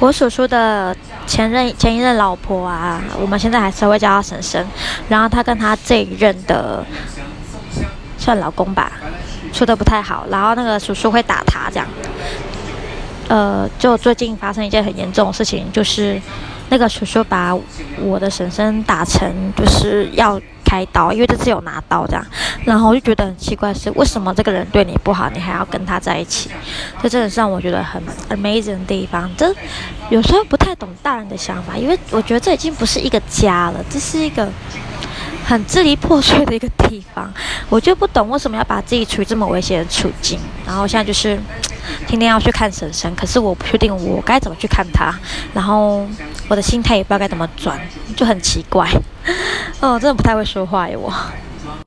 我叔叔的前任前一任老婆啊，我们现在还是会叫她婶婶。然后她跟她这一任的算老公吧，处的不太好。然后那个叔叔会打她这样。呃，就最近发生一件很严重的事情，就是那个叔叔把我的婶婶打成就是要开刀，因为这次有拿刀这样。然后我就觉得很奇怪，是为什么这个人对你不好，你还要跟他在一起？这真的是让我觉得很 amazing 的地方。这有时候不太懂大人的想法，因为我觉得这已经不是一个家了，这是一个。很支离破碎的一个地方，我就不懂为什么要把自己处于这么危险的处境。然后现在就是天天要去看婶婶，可是我不确定我该怎么去看她，然后我的心态也不知道该怎么转，就很奇怪。哦，真的不太会说话耶我。